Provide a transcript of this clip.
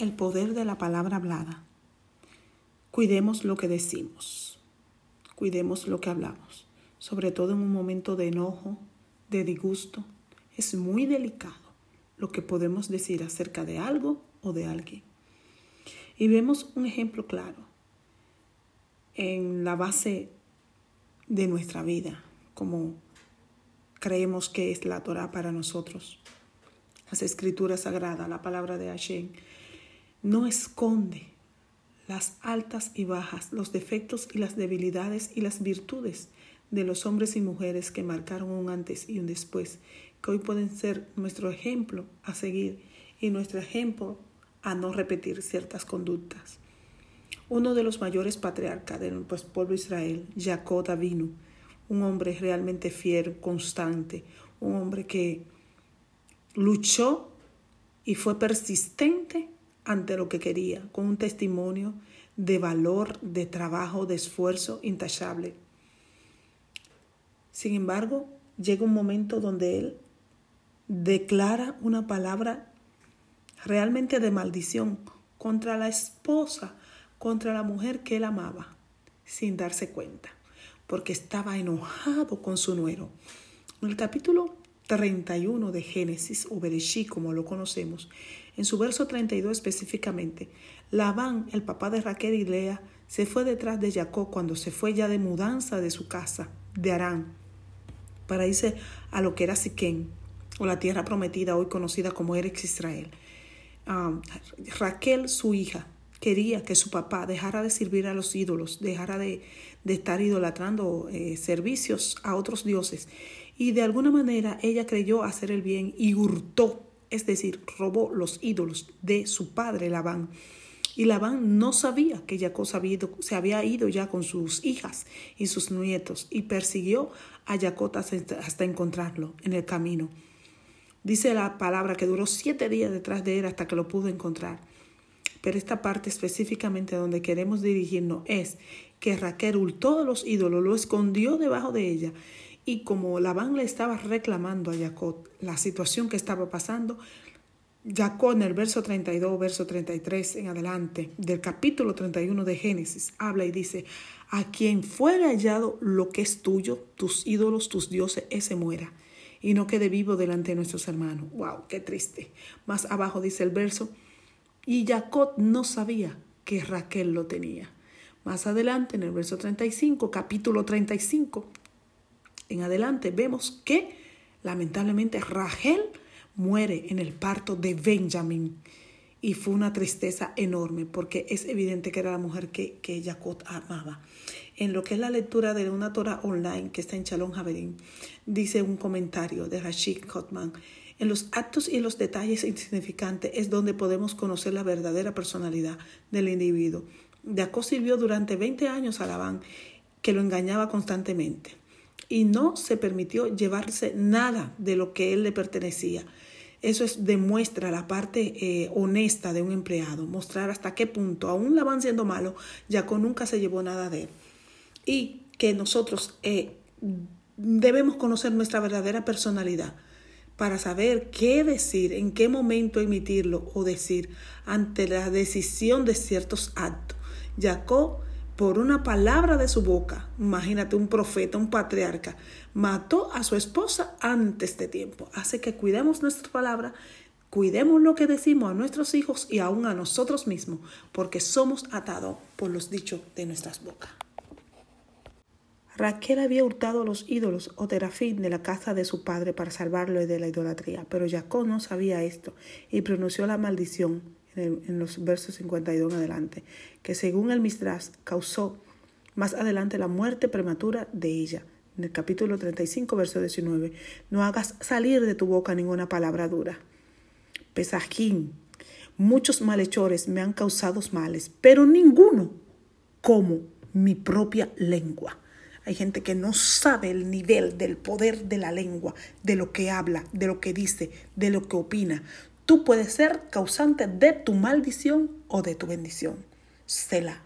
el poder de la palabra hablada. Cuidemos lo que decimos, cuidemos lo que hablamos, sobre todo en un momento de enojo, de disgusto. Es muy delicado lo que podemos decir acerca de algo o de alguien. Y vemos un ejemplo claro en la base de nuestra vida, como creemos que es la Torah para nosotros. Las escrituras sagradas, la palabra de Hashem, no esconde las altas y bajas, los defectos y las debilidades y las virtudes de los hombres y mujeres que marcaron un antes y un después, que hoy pueden ser nuestro ejemplo a seguir y nuestro ejemplo a no repetir ciertas conductas. Uno de los mayores patriarcas del pues, pueblo Israel, Jacob Davinu, un hombre realmente fiel, constante, un hombre que luchó y fue persistente ante lo que quería, con un testimonio de valor, de trabajo, de esfuerzo intachable. Sin embargo, llega un momento donde él declara una palabra realmente de maldición contra la esposa, contra la mujer que él amaba, sin darse cuenta, porque estaba enojado con su nuero. En el capítulo 31 de Génesis, o Bereshí, como lo conocemos, en su verso 32 específicamente, Labán, el papá de Raquel y Lea, se fue detrás de Jacob cuando se fue ya de mudanza de su casa, de Arán, para irse a lo que era Siquén, o la tierra prometida, hoy conocida como Erex Israel. Ah, Raquel, su hija, quería que su papá dejara de servir a los ídolos, dejara de, estar idolatrando eh, servicios a otros dioses. Y de alguna manera ella creyó hacer el bien y hurtó, es decir, robó los ídolos de su padre Labán. Y Labán no sabía que Jacob se había ido ya con sus hijas y sus nietos y persiguió a Jacob hasta encontrarlo en el camino. Dice la palabra que duró siete días detrás de él hasta que lo pudo encontrar. Pero esta parte específicamente donde queremos dirigirnos es que Raquel hurtó los ídolos, lo escondió debajo de ella. Y como Labán le estaba reclamando a Jacob la situación que estaba pasando, Jacob en el verso 32, verso 33 en adelante del capítulo 31 de Génesis habla y dice, a quien fuera hallado lo que es tuyo, tus ídolos, tus dioses, ese muera y no quede vivo delante de nuestros hermanos. ¡Wow! ¡Qué triste! Más abajo dice el verso, y Jacob no sabía que Raquel lo tenía. Más adelante, en el verso 35, capítulo 35, en adelante, vemos que lamentablemente Raquel muere en el parto de Benjamín. Y fue una tristeza enorme porque es evidente que era la mujer que, que Jacob amaba. En lo que es la lectura de una Torah online que está en Chalón Javerín, dice un comentario de Rashid Kotman en los actos y los detalles insignificantes es donde podemos conocer la verdadera personalidad del individuo. Jacob sirvió durante 20 años a Labán, que lo engañaba constantemente, y no se permitió llevarse nada de lo que él le pertenecía. Eso es, demuestra la parte eh, honesta de un empleado, mostrar hasta qué punto, aún Labán siendo malo, Jacob nunca se llevó nada de él. Y que nosotros eh, debemos conocer nuestra verdadera personalidad para saber qué decir, en qué momento emitirlo o decir ante la decisión de ciertos actos. Jacob, por una palabra de su boca, imagínate un profeta, un patriarca, mató a su esposa antes de tiempo. Hace que cuidemos nuestra palabra, cuidemos lo que decimos a nuestros hijos y aún a nosotros mismos, porque somos atados por los dichos de nuestras bocas. Raquel había hurtado los ídolos o terafín de la casa de su padre para salvarlo de la idolatría, pero Jacob no sabía esto y pronunció la maldición en, los versos 52 en adelante, que según el Misdras causó más adelante la muerte prematura de ella. En el capítulo 35, verso 19, no hagas salir de tu boca ninguna palabra dura. Pesajín, muchos malhechores me han causado males, pero ninguno como mi propia lengua. Hay gente que no sabe el nivel del poder de la lengua, de lo que habla, de lo que dice, de lo que opina. Tú puedes ser causante de tu maldición o de tu bendición. Selah.